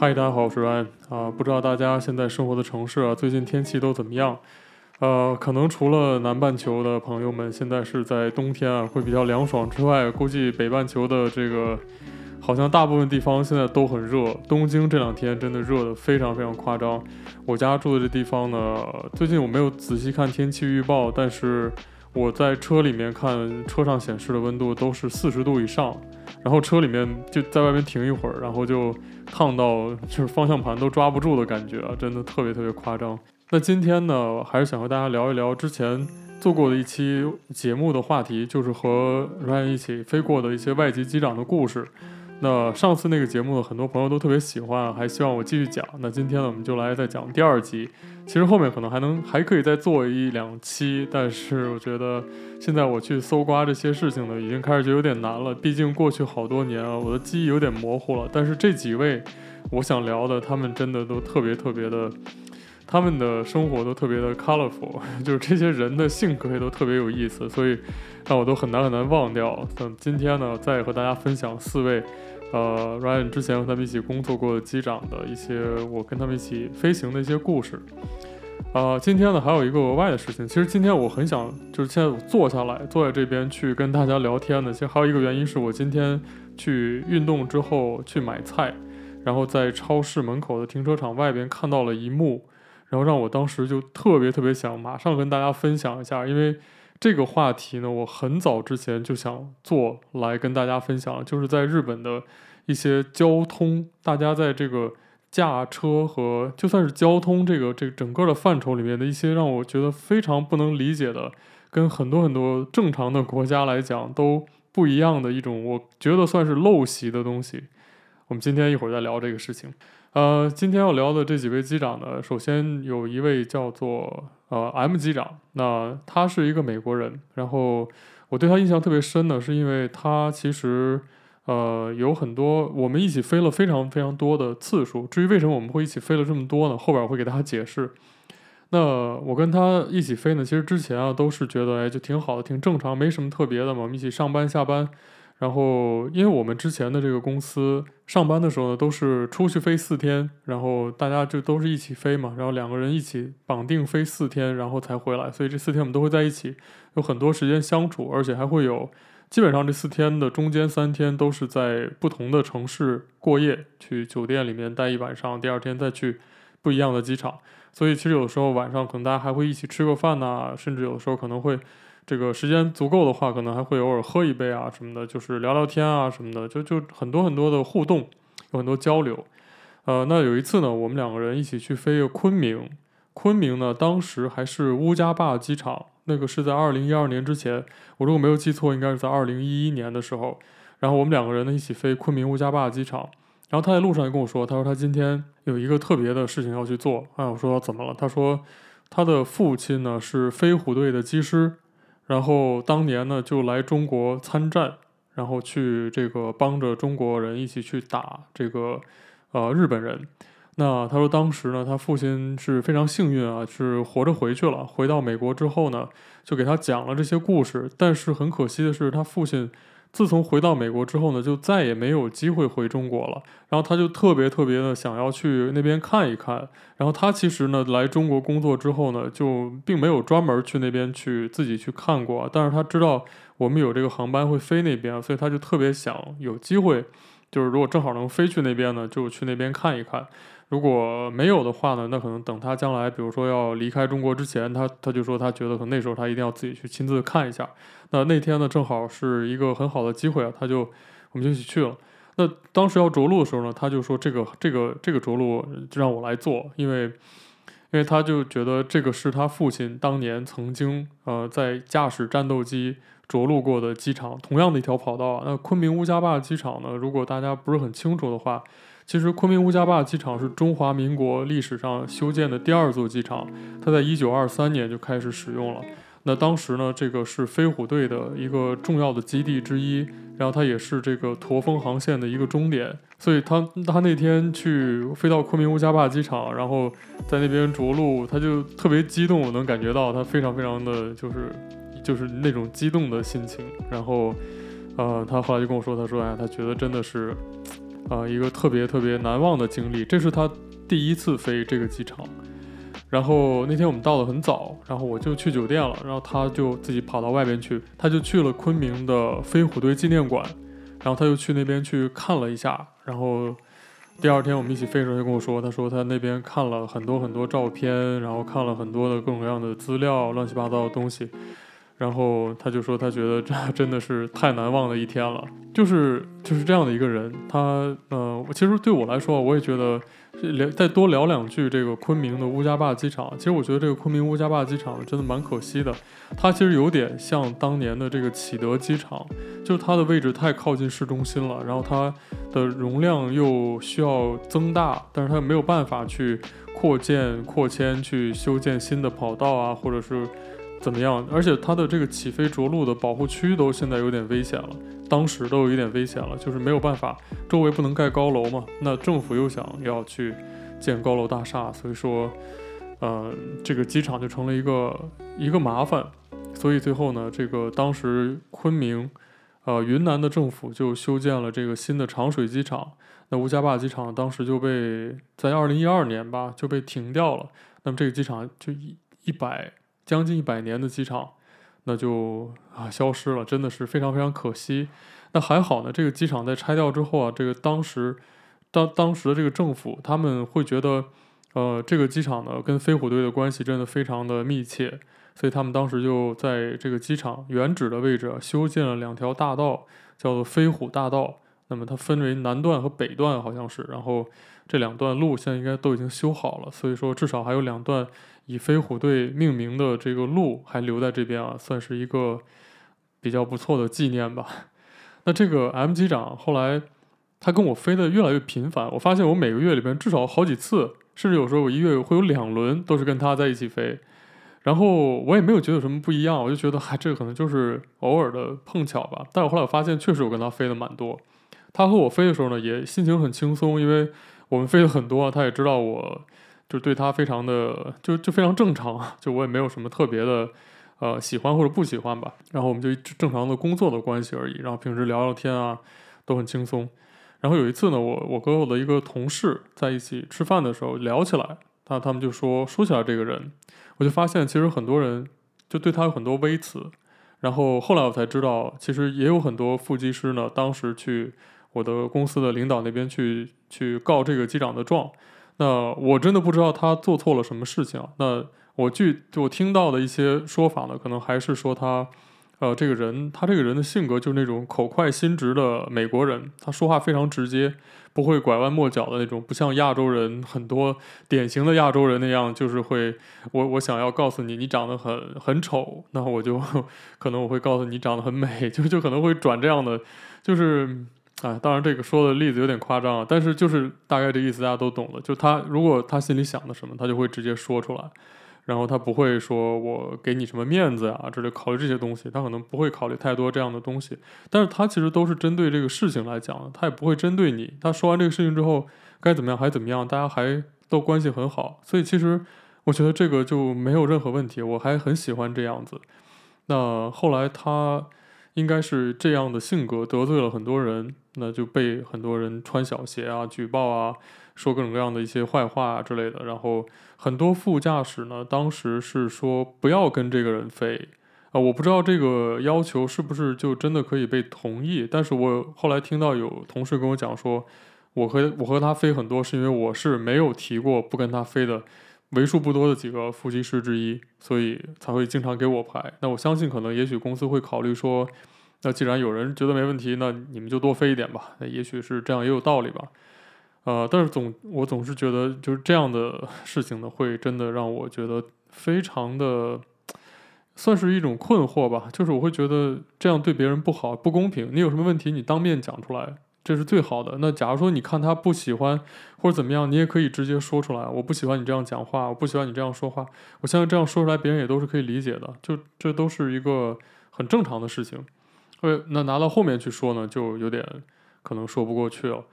嗨，大家好，我是 Ryan 啊。不知道大家现在生活的城市啊，最近天气都怎么样？呃，可能除了南半球的朋友们现在是在冬天啊，会比较凉爽之外，估计北半球的这个好像大部分地方现在都很热。东京这两天真的热得非常非常夸张。我家住的这地方呢，最近我没有仔细看天气预报，但是我在车里面看车上显示的温度都是四十度以上。然后车里面就在外面停一会儿，然后就烫到就是方向盘都抓不住的感觉啊，真的特别特别夸张。那今天呢，还是想和大家聊一聊之前做过的一期节目的话题，就是和 Ryan 一起飞过的一些外籍机长的故事。那上次那个节目呢，很多朋友都特别喜欢，还希望我继续讲。那今天呢，我们就来再讲第二集。其实后面可能还能还可以再做一两期，但是我觉得现在我去搜刮这些事情呢，已经开始就有点难了。毕竟过去好多年啊，我的记忆有点模糊了。但是这几位我想聊的，他们真的都特别特别的，他们的生活都特别的 colorful，就是这些人的性格也都特别有意思，所以让我都很难很难忘掉。等今天呢，再和大家分享四位。呃，Ryan 之前和他们一起工作过的机长的一些，我跟他们一起飞行的一些故事。呃，今天呢还有一个额外的事情，其实今天我很想就是现在我坐下来坐在这边去跟大家聊天的，其实还有一个原因是我今天去运动之后去买菜，然后在超市门口的停车场外边看到了一幕，然后让我当时就特别特别想马上跟大家分享一下，因为。这个话题呢，我很早之前就想做来跟大家分享，就是在日本的一些交通，大家在这个驾车和就算是交通这个这个整个的范畴里面的一些让我觉得非常不能理解的，跟很多很多正常的国家来讲都不一样的一种，我觉得算是陋习的东西。我们今天一会儿再聊这个事情。呃，今天要聊的这几位机长呢，首先有一位叫做呃 M 机长，那他是一个美国人，然后我对他印象特别深呢是因为他其实呃有很多我们一起飞了非常非常多的次数。至于为什么我们会一起飞了这么多呢？后边我会给大家解释。那我跟他一起飞呢，其实之前啊都是觉得哎就挺好的，挺正常，没什么特别的嘛，我们一起上班下班。然后，因为我们之前的这个公司上班的时候呢，都是出去飞四天，然后大家就都是一起飞嘛，然后两个人一起绑定飞四天，然后才回来，所以这四天我们都会在一起，有很多时间相处，而且还会有，基本上这四天的中间三天都是在不同的城市过夜，去酒店里面待一晚上，第二天再去不一样的机场，所以其实有时候晚上可能大家还会一起吃个饭呐，甚至有的时候可能会。这个时间足够的话，可能还会偶尔喝一杯啊什么的，就是聊聊天啊什么的，就就很多很多的互动，有很多交流。呃，那有一次呢，我们两个人一起去飞昆明，昆明呢当时还是乌加坝机场，那个是在二零一二年之前，我如果没有记错，应该是在二零一一年的时候。然后我们两个人呢一起飞昆明乌加坝机场，然后他在路上就跟我说，他说他今天有一个特别的事情要去做。哎，我说怎么了？他说他的父亲呢是飞虎队的机师。然后当年呢，就来中国参战，然后去这个帮着中国人一起去打这个呃日本人。那他说当时呢，他父亲是非常幸运啊，是活着回去了。回到美国之后呢，就给他讲了这些故事。但是很可惜的是，他父亲。自从回到美国之后呢，就再也没有机会回中国了。然后他就特别特别的想要去那边看一看。然后他其实呢，来中国工作之后呢，就并没有专门去那边去自己去看过。但是他知道我们有这个航班会飞那边，所以他就特别想有机会，就是如果正好能飞去那边呢，就去那边看一看。如果没有的话呢，那可能等他将来，比如说要离开中国之前，他他就说他觉得可能那时候他一定要自己去亲自看一下。那那天呢，正好是一个很好的机会啊，他就我们就一起去了。那当时要着陆的时候呢，他就说这个这个这个着陆就让我来做，因为因为他就觉得这个是他父亲当年曾经呃在驾驶战斗机着陆过的机场，同样的一条跑道啊。那昆明乌加坝机场呢，如果大家不是很清楚的话。其实昆明乌加坝机场是中华民国历史上修建的第二座机场，它在一九二三年就开始使用了。那当时呢，这个是飞虎队的一个重要的基地之一，然后它也是这个驼峰航线的一个终点。所以他他那天去飞到昆明乌加坝机场，然后在那边着陆，他就特别激动，我能感觉到他非常非常的就是就是那种激动的心情。然后，呃，他后来就跟我说，他说，哎，他觉得真的是。啊、一个特别特别难忘的经历。这是他第一次飞这个机场。然后那天我们到的很早，然后我就去酒店了，然后他就自己跑到外边去，他就去了昆明的飞虎队纪念馆，然后他就去那边去看了一下，然后第二天我们一起飞的时候就跟我说，他说他那边看了很多很多照片，然后看了很多的各种各样的资料，乱七八糟的东西，然后他就说他觉得这 真的是太难忘的一天了，就是就是这样的一个人，他呃，其实对我来说，我也觉得。聊再多聊两句这个昆明的乌家坝机场，其实我觉得这个昆明乌家坝机场真的蛮可惜的，它其实有点像当年的这个启德机场，就是它的位置太靠近市中心了，然后它的容量又需要增大，但是它没有办法去扩建、扩迁、去修建新的跑道啊，或者是怎么样，而且它的这个起飞着陆的保护区都现在有点危险了。当时都有一点危险了，就是没有办法，周围不能盖高楼嘛。那政府又想要去建高楼大厦，所以说，呃，这个机场就成了一个一个麻烦。所以最后呢，这个当时昆明，呃，云南的政府就修建了这个新的长水机场。那吴家坝机场当时就被在二零一二年吧就被停掉了。那么这个机场就一一百将近一百年的机场。那就啊消失了，真的是非常非常可惜。那还好呢，这个机场在拆掉之后啊，这个当时当当时的这个政府他们会觉得，呃，这个机场呢跟飞虎队的关系真的非常的密切，所以他们当时就在这个机场原址的位置修建了两条大道，叫做飞虎大道。那么它分为南段和北段，好像是，然后这两段路现在应该都已经修好了，所以说至少还有两段。以飞虎队命名的这个路还留在这边啊，算是一个比较不错的纪念吧。那这个 M 机长后来他跟我飞得越来越频繁，我发现我每个月里边至少好几次，甚至有时候我一月会有两轮都是跟他在一起飞。然后我也没有觉得有什么不一样，我就觉得还这个可能就是偶尔的碰巧吧。但我后来我发现确实我跟他飞的蛮多。他和我飞的时候呢，也心情很轻松，因为我们飞的很多，他也知道我。就对他非常的就就非常正常，就我也没有什么特别的，呃，喜欢或者不喜欢吧。然后我们就正常的工作的关系而已。然后平时聊聊天啊，都很轻松。然后有一次呢，我我跟我的一个同事在一起吃饭的时候聊起来，他他们就说说起来这个人，我就发现其实很多人就对他有很多微词。然后后来我才知道，其实也有很多副机师呢，当时去我的公司的领导那边去去告这个机长的状。那我真的不知道他做错了什么事情。那我据我听到的一些说法呢，可能还是说他，呃，这个人他这个人的性格就是那种口快心直的美国人，他说话非常直接，不会拐弯抹角的那种，不像亚洲人很多典型的亚洲人那样，就是会我我想要告诉你你长得很很丑，那我就 可能我会告诉你长得很美，就就可能会转这样的，就是。啊，当然这个说的例子有点夸张啊，但是就是大概这意思，大家都懂了。就他如果他心里想的什么，他就会直接说出来，然后他不会说我给你什么面子啊之类，考虑这些东西，他可能不会考虑太多这样的东西。但是他其实都是针对这个事情来讲的，他也不会针对你。他说完这个事情之后，该怎么样还怎么样，大家还都关系很好，所以其实我觉得这个就没有任何问题，我还很喜欢这样子。那后来他。应该是这样的性格得罪了很多人，那就被很多人穿小鞋啊、举报啊、说各种各样的一些坏话啊之类的。然后很多副驾驶呢，当时是说不要跟这个人飞啊，我不知道这个要求是不是就真的可以被同意。但是我后来听到有同事跟我讲说，我和我和他飞很多，是因为我是没有提过不跟他飞的。为数不多的几个副机师之一，所以才会经常给我排。那我相信，可能也许公司会考虑说，那既然有人觉得没问题，那你们就多飞一点吧。那也许是这样，也有道理吧。呃，但是总我总是觉得，就是这样的事情呢，会真的让我觉得非常的，算是一种困惑吧。就是我会觉得这样对别人不好，不公平。你有什么问题，你当面讲出来。这是最好的。那假如说你看他不喜欢或者怎么样，你也可以直接说出来。我不喜欢你这样讲话，我不喜欢你这样说话。我相信这样说出来，别人也都是可以理解的。就这都是一个很正常的事情。呃，那拿到后面去说呢，就有点可能说不过去了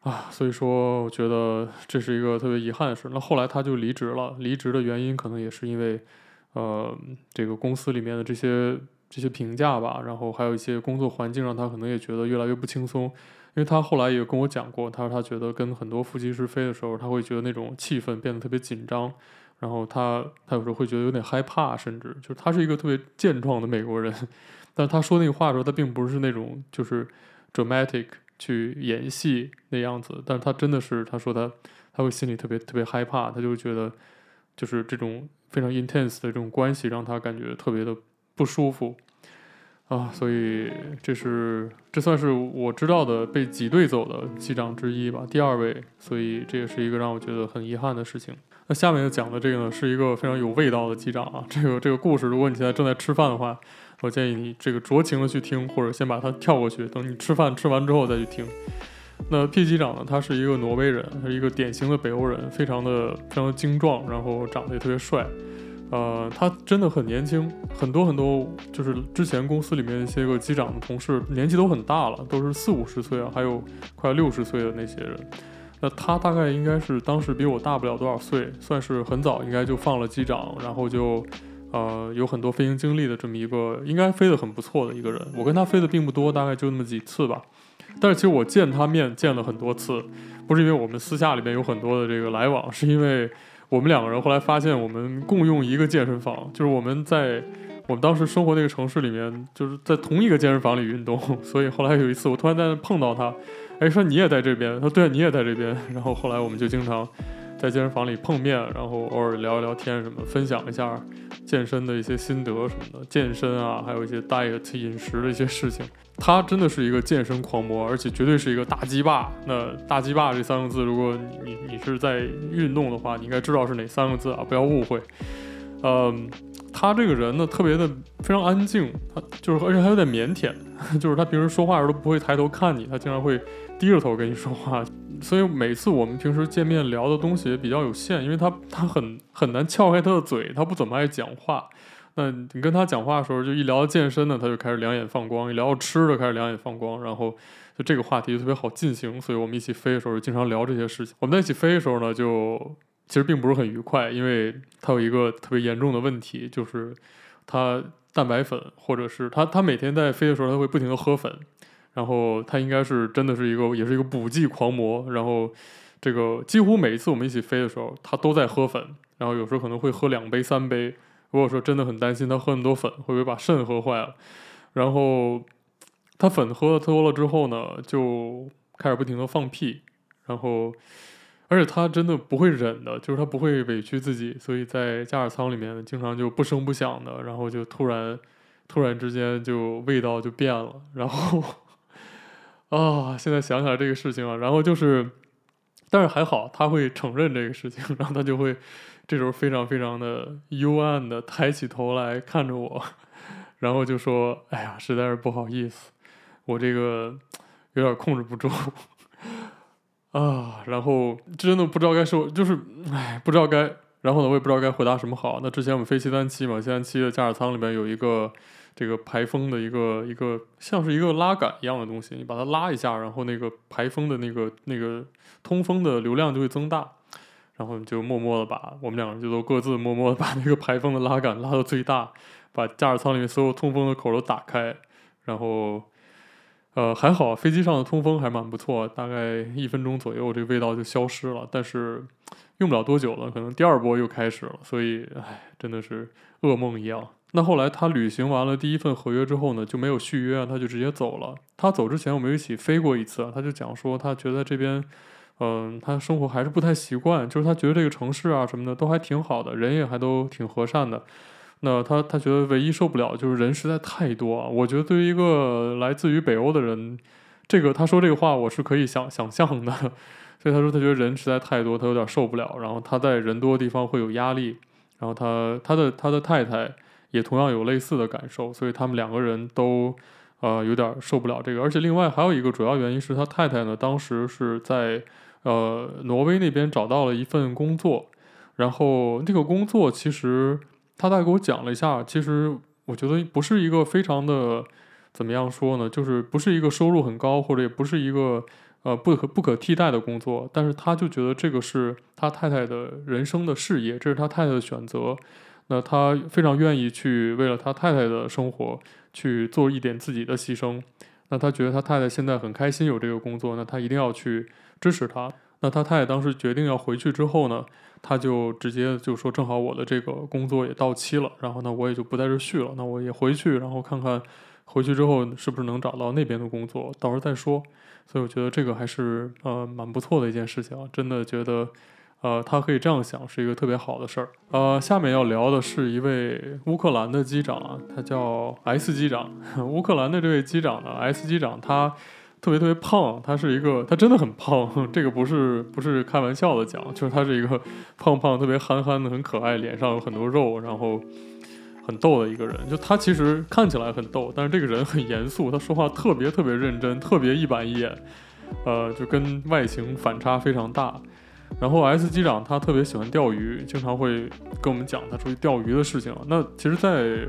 啊。所以说，我觉得这是一个特别遗憾的事。那后来他就离职了，离职的原因可能也是因为，呃，这个公司里面的这些。这些评价吧，然后还有一些工作环境，让他可能也觉得越来越不轻松。因为他后来也跟我讲过，他说他觉得跟很多副机师飞的时候，他会觉得那种气氛变得特别紧张，然后他他有时候会觉得有点害怕，甚至就是他是一个特别健壮的美国人，但他说那个话的时候，他并不是那种就是 dramatic 去演戏那样子，但是他真的是他说他他会心里特别特别害怕，他就会觉得就是这种非常 intense 的这种关系让他感觉特别的不舒服。啊，所以这是这算是我知道的被挤兑走的机长之一吧，第二位，所以这也是一个让我觉得很遗憾的事情。那下面要讲的这个呢，是一个非常有味道的机长啊。这个这个故事，如果你现在正在吃饭的话，我建议你这个酌情的去听，或者先把它跳过去，等你吃饭吃完之后再去听。那 P 机长呢，他是一个挪威人，他是一个典型的北欧人，非常的非常的精壮，然后长得也特别帅。呃，他真的很年轻，很多很多，就是之前公司里面一些个机长的同事年纪都很大了，都是四五十岁啊，还有快六十岁的那些人。那他大概应该是当时比我大不了多少岁，算是很早应该就放了机长，然后就呃有很多飞行经历的这么一个，应该飞得很不错的一个人。我跟他飞的并不多，大概就那么几次吧。但是其实我见他面见了很多次，不是因为我们私下里面有很多的这个来往，是因为。我们两个人后来发现，我们共用一个健身房，就是我们在我们当时生活那个城市里面，就是在同一个健身房里运动。所以后来有一次，我突然在那碰到他，哎，说你也在这边，他说对，你也在这边。然后后来我们就经常在健身房里碰面，然后偶尔聊一聊天什么，分享一下健身的一些心得什么的，健身啊，还有一些 diet 饮食的一些事情。他真的是一个健身狂魔，而且绝对是一个大鸡巴。那大鸡巴这三个字，如果你你是在运动的话，你应该知道是哪三个字啊？不要误会。嗯，他这个人呢，特别的非常安静，他就是而且还有点腼腆，就是他平时说话的时候都不会抬头看你，他经常会低着头跟你说话。所以每次我们平时见面聊的东西也比较有限，因为他他很很难撬开他的嘴，他不怎么爱讲话。那你跟他讲话的时候，就一聊健身呢，他就开始两眼放光；一聊到吃的，开始两眼放光。然后就这个话题就特别好进行，所以我们一起飞的时候就经常聊这些事情。我们在一起飞的时候呢，就其实并不是很愉快，因为他有一个特别严重的问题，就是他蛋白粉，或者是他他每天在飞的时候他会不停的喝粉，然后他应该是真的是一个也是一个补剂狂魔。然后这个几乎每一次我们一起飞的时候，他都在喝粉，然后有时候可能会喝两杯三杯。如果说真的很担心他喝很多粉会不会把肾喝坏了，然后他粉喝的多了之后呢，就开始不停的放屁，然后而且他真的不会忍的，就是他不会委屈自己，所以在驾驶舱里面经常就不声不响的，然后就突然突然之间就味道就变了，然后 啊，现在想起来这个事情啊，然后就是，但是还好他会承认这个事情，然后他就会。这时候非常非常的幽暗的抬起头来看着我，然后就说：“哎呀，实在是不好意思，我这个有点控制不住 啊。”然后真的不知道该说，就是哎，不知道该，然后呢，我也不知道该回答什么好。那之前我们飞七三七嘛，七三七的驾驶舱里面有一个这个排风的一个一个像是一个拉杆一样的东西，你把它拉一下，然后那个排风的那个那个通风的流量就会增大。然后就默默的把我们两个就都各自默默的把那个排风的拉杆拉到最大，把驾驶舱里面所有通风的口都打开，然后，呃，还好飞机上的通风还蛮不错，大概一分钟左右这个味道就消失了，但是用不了多久了，可能第二波又开始了，所以唉，真的是噩梦一样。那后来他履行完了第一份合约之后呢，就没有续约，他就直接走了。他走之前我们一起飞过一次，他就讲说他觉得这边。嗯，他生活还是不太习惯，就是他觉得这个城市啊什么的都还挺好的，人也还都挺和善的。那他他觉得唯一受不了就是人实在太多啊。我觉得对于一个来自于北欧的人，这个他说这个话我是可以想想象的。所以他说他觉得人实在太多，他有点受不了。然后他在人多的地方会有压力。然后他他的他的太太也同样有类似的感受，所以他们两个人都呃有点受不了这个。而且另外还有一个主要原因是他太太呢当时是在。呃，挪威那边找到了一份工作，然后那个工作其实他大概给我讲了一下，其实我觉得不是一个非常的怎么样说呢，就是不是一个收入很高，或者也不是一个呃不可不可替代的工作，但是他就觉得这个是他太太的人生的事业，这是他太太的选择，那他非常愿意去为了他太太的生活去做一点自己的牺牲。那他觉得他太太现在很开心有这个工作，那他一定要去支持他。那他太太当时决定要回去之后呢，他就直接就说，正好我的这个工作也到期了，然后呢，我也就不在这续了，那我也回去，然后看看回去之后是不是能找到那边的工作，到时候再说。所以我觉得这个还是呃蛮不错的一件事情啊，真的觉得呃他可以这样想是一个特别好的事儿。呃，下面要聊的是一位乌克兰的机长啊，他叫 S 机长。乌克兰的这位机长呢，S 机长他。特别特别胖，他是一个，他真的很胖，这个不是不是开玩笑的讲，就是他是一个胖胖、特别憨憨的、很可爱，脸上有很多肉，然后很逗的一个人。就他其实看起来很逗，但是这个人很严肃，他说话特别特别认真，特别一板一眼，呃，就跟外形反差非常大。然后 S 机长他特别喜欢钓鱼，经常会跟我们讲他出去钓鱼的事情。那其实，在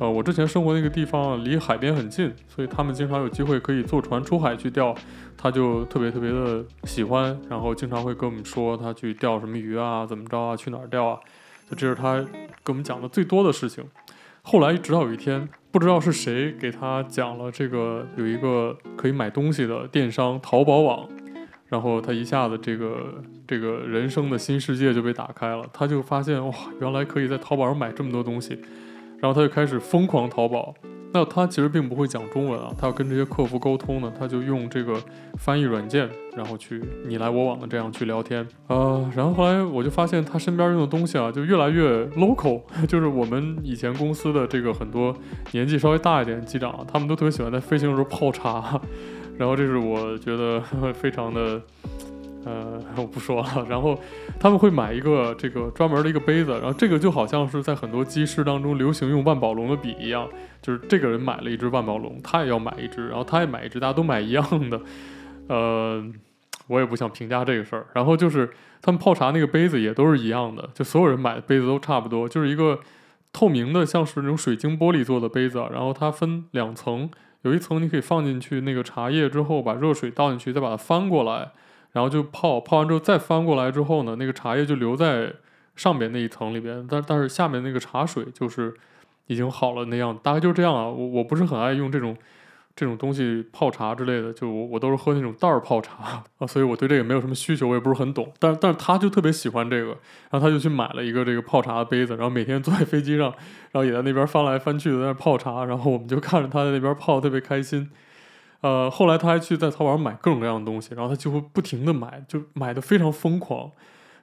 呃，我之前生活那个地方离海边很近，所以他们经常有机会可以坐船出海去钓，他就特别特别的喜欢，然后经常会跟我们说他去钓什么鱼啊，怎么着啊，去哪儿钓啊，就这是他跟我们讲的最多的事情。后来直到有一天，不知道是谁给他讲了这个有一个可以买东西的电商淘宝网，然后他一下子这个这个人生的新世界就被打开了，他就发现哇，原来可以在淘宝上买这么多东西。然后他就开始疯狂淘宝，那他其实并不会讲中文啊，他要跟这些客服沟通呢，他就用这个翻译软件，然后去你来我往的这样去聊天，呃，然后后来我就发现他身边用的东西啊，就越来越 local，就是我们以前公司的这个很多年纪稍微大一点机长，他们都特别喜欢在飞行的时候泡茶，然后这是我觉得 非常的。呃，我不说了。然后他们会买一个这个专门的一个杯子，然后这个就好像是在很多机师当中流行用万宝龙的笔一样，就是这个人买了一支万宝龙，他也要买一支，然后他也买一支，大家都买一样的。呃，我也不想评价这个事儿。然后就是他们泡茶那个杯子也都是一样的，就所有人买的杯子都差不多，就是一个透明的，像是那种水晶玻璃做的杯子，然后它分两层，有一层你可以放进去那个茶叶之后，把热水倒进去，再把它翻过来。然后就泡，泡完之后再翻过来之后呢，那个茶叶就留在上面那一层里边，但但是下面那个茶水就是已经好了那样，大概就是这样啊。我我不是很爱用这种这种东西泡茶之类的，就我我都是喝那种袋儿泡茶啊，所以我对这个没有什么需求，我也不是很懂。但但是他就特别喜欢这个，然后他就去买了一个这个泡茶的杯子，然后每天坐在飞机上，然后也在那边翻来翻去的在那泡茶，然后我们就看着他在那边泡，特别开心。呃，后来他还去在淘宝上买各种各样的东西，然后他几乎不停的买，就买的非常疯狂。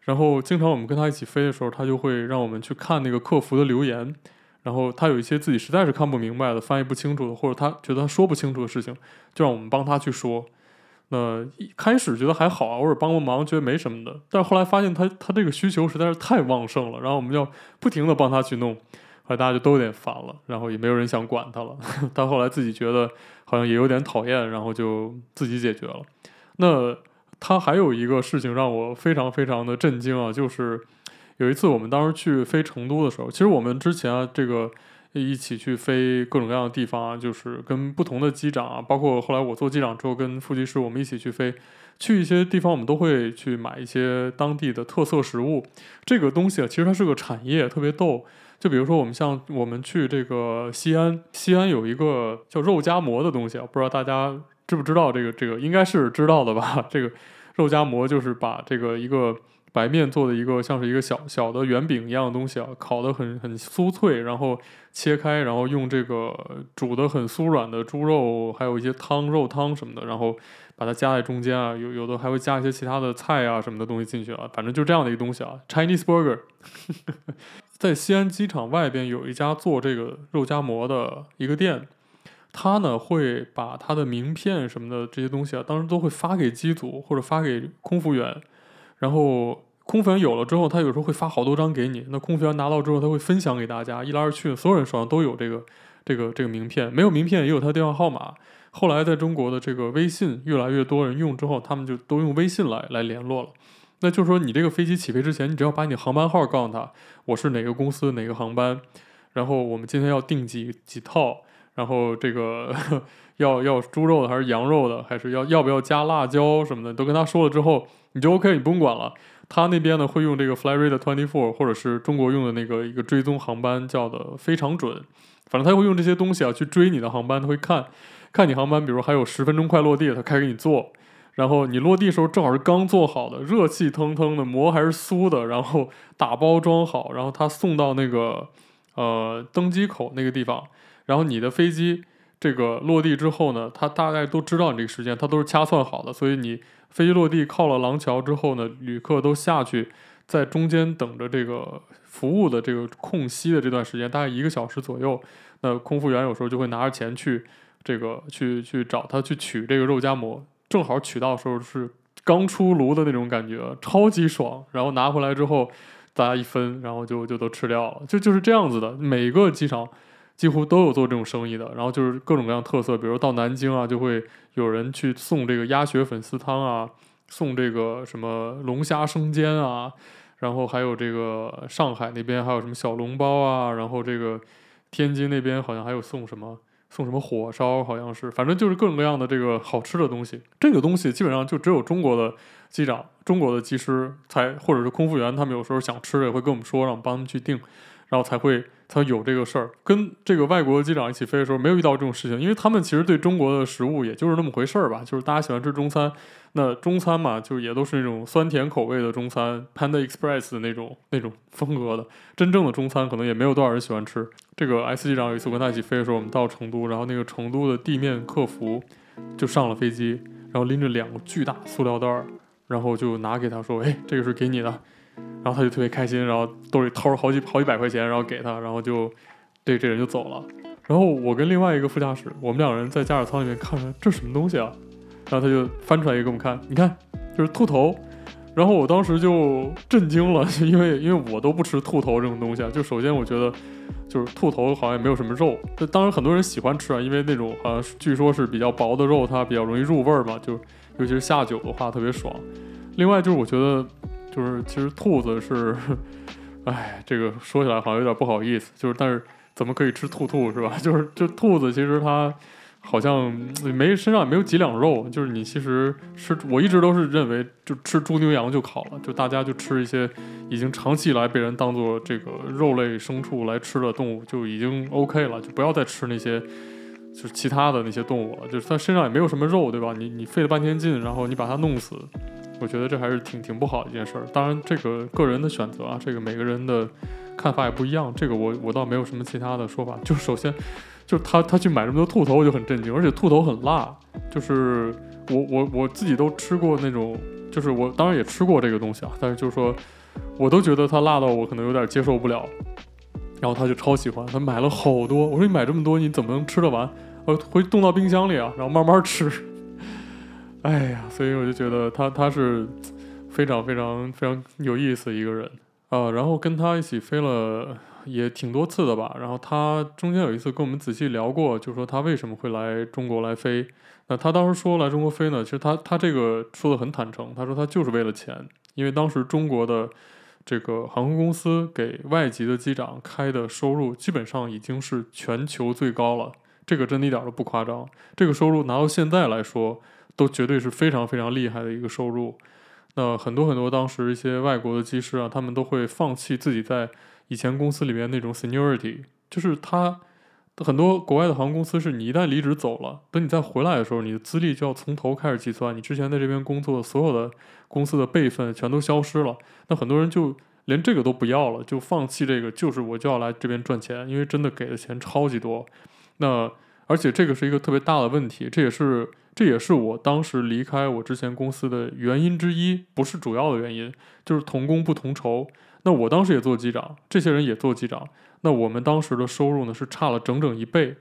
然后经常我们跟他一起飞的时候，他就会让我们去看那个客服的留言，然后他有一些自己实在是看不明白的、翻译不清楚的，或者他觉得他说不清楚的事情，就让我们帮他去说。那一开始觉得还好啊，偶尔帮个忙觉得没什么的，但是后来发现他他这个需求实在是太旺盛了，然后我们要不停的帮他去弄。后来大家就都有点烦了，然后也没有人想管他了。他后来自己觉得好像也有点讨厌，然后就自己解决了。那他还有一个事情让我非常非常的震惊啊，就是有一次我们当时去飞成都的时候，其实我们之前啊这个一起去飞各种各样的地方啊，就是跟不同的机长啊，包括后来我做机长之后跟副机师我们一起去飞，去一些地方我们都会去买一些当地的特色食物。这个东西啊，其实它是个产业，特别逗。就比如说，我们像我们去这个西安，西安有一个叫肉夹馍的东西啊，不知道大家知不知道？这个这个应该是知道的吧？这个肉夹馍就是把这个一个白面做的一个像是一个小小的圆饼一样的东西啊，烤得很很酥脆，然后切开，然后用这个煮得很酥软的猪肉，还有一些汤肉汤什么的，然后把它夹在中间啊，有有的还会加一些其他的菜啊什么的东西进去啊，反正就这样的一个东西啊，Chinese burger。在西安机场外边有一家做这个肉夹馍的一个店，他呢会把他的名片什么的这些东西啊，当时都会发给机组或者发给空服员，然后空服员有了之后，他有时候会发好多张给你。那空服员拿到之后，他会分享给大家，一来二去，所有人手上都有这个这个这个名片，没有名片也有他的电话号码。后来在中国的这个微信越来越多人用之后，他们就都用微信来来联络了。那就是说，你这个飞机起飞之前，你只要把你航班号告诉他，我是哪个公司哪个航班，然后我们今天要订几几套，然后这个 要要猪肉的还是羊肉的，还是要要不要加辣椒什么的，都跟他说了之后，你就 OK，你不用管了。他那边呢会用这个 Flyradar 24，或者是中国用的那个一个追踪航班叫的非常准，反正他会用这些东西啊去追你的航班，他会看。看你航班，比如还有十分钟快落地，他开给你做。然后你落地时候正好是刚做好的，热气腾腾的，膜还是酥的，然后打包装好，然后他送到那个呃登机口那个地方。然后你的飞机这个落地之后呢，他大概都知道你这个时间，他都是掐算好的，所以你飞机落地靠了廊桥之后呢，旅客都下去，在中间等着这个服务的这个空隙的这段时间，大概一个小时左右，那空服员有时候就会拿着钱去这个去去找他去取这个肉夹馍。正好取到的时候是刚出炉的那种感觉，超级爽。然后拿回来之后，大家一分，然后就就都吃掉了。就就是这样子的，每个机场几乎都有做这种生意的。然后就是各种各样特色，比如到南京啊，就会有人去送这个鸭血粉丝汤啊，送这个什么龙虾生煎啊，然后还有这个上海那边还有什么小笼包啊，然后这个天津那边好像还有送什么。送什么火烧好像是，反正就是各种各样的这个好吃的东西。这个东西基本上就只有中国的机长、中国的机师才，或者是空服员，他们有时候想吃也会跟我们说，让我们帮他们去订，然后才会才有这个事儿。跟这个外国机长一起飞的时候，没有遇到这种事情，因为他们其实对中国的食物也就是那么回事儿吧，就是大家喜欢吃中餐。那中餐嘛，就也都是那种酸甜口味的中餐，Panda Express 的那种那种风格的。真正的中餐可能也没有多少人喜欢吃。这个 S 机长有一次跟他一起飞的时候，我们到成都，然后那个成都的地面客服就上了飞机，然后拎着两个巨大塑料袋儿，然后就拿给他说：“哎，这个是给你的。”然后他就特别开心，然后兜里掏出好几好几百块钱，然后给他，然后就对这人就走了。然后我跟另外一个副驾驶，我们两个人在驾驶舱里面看着，这什么东西啊？然后他就翻出来一个给我们看，你看，就是兔头。然后我当时就震惊了，因 为因为我都不吃兔头这种东西啊。就首先我觉得，就是兔头好像也没有什么肉。就当然很多人喜欢吃啊，因为那种好像据说是比较薄的肉，它比较容易入味儿嘛。就尤其是下酒的话特别爽。另外就是我觉得，就是其实兔子是，哎，这个说起来好像有点不好意思。就是但是怎么可以吃兔兔是吧？就是这兔子其实它。好像没身上也没有几两肉，就是你其实吃，我一直都是认为就吃猪牛羊就好了，就大家就吃一些已经长期以来被人当做这个肉类牲畜来吃的动物就已经 OK 了，就不要再吃那些就是其他的那些动物了，就是它身上也没有什么肉，对吧？你你费了半天劲，然后你把它弄死，我觉得这还是挺挺不好的一件事儿。当然这个个人的选择啊，这个每个人的看法也不一样，这个我我倒没有什么其他的说法，就首先。就他他去买这么多兔头，我就很震惊，而且兔头很辣，就是我我我自己都吃过那种，就是我当然也吃过这个东西啊，但是就是说，我都觉得它辣到我可能有点接受不了，然后他就超喜欢，他买了好多，我说你买这么多你怎么能吃得完？我回去冻到冰箱里啊，然后慢慢吃。哎呀，所以我就觉得他他是非常非常非常有意思一个人啊，然后跟他一起飞了。也挺多次的吧，然后他中间有一次跟我们仔细聊过，就说他为什么会来中国来飞。那他当时说来中国飞呢，其实他他这个说的很坦诚，他说他就是为了钱，因为当时中国的这个航空公司给外籍的机长开的收入基本上已经是全球最高了，这个真的一点都不夸张。这个收入拿到现在来说，都绝对是非常非常厉害的一个收入。那很多很多当时一些外国的机师啊，他们都会放弃自己在以前公司里面那种 seniority，就是他很多国外的航空公司是你一旦离职走了，等你再回来的时候，你的资历就要从头开始计算，你之前在这边工作所有的公司的辈分全都消失了。那很多人就连这个都不要了，就放弃这个，就是我就要来这边赚钱，因为真的给的钱超级多。那而且这个是一个特别大的问题，这也是这也是我当时离开我之前公司的原因之一，不是主要的原因，就是同工不同酬。那我当时也做机长，这些人也做机长。那我们当时的收入呢，是差了整整一倍，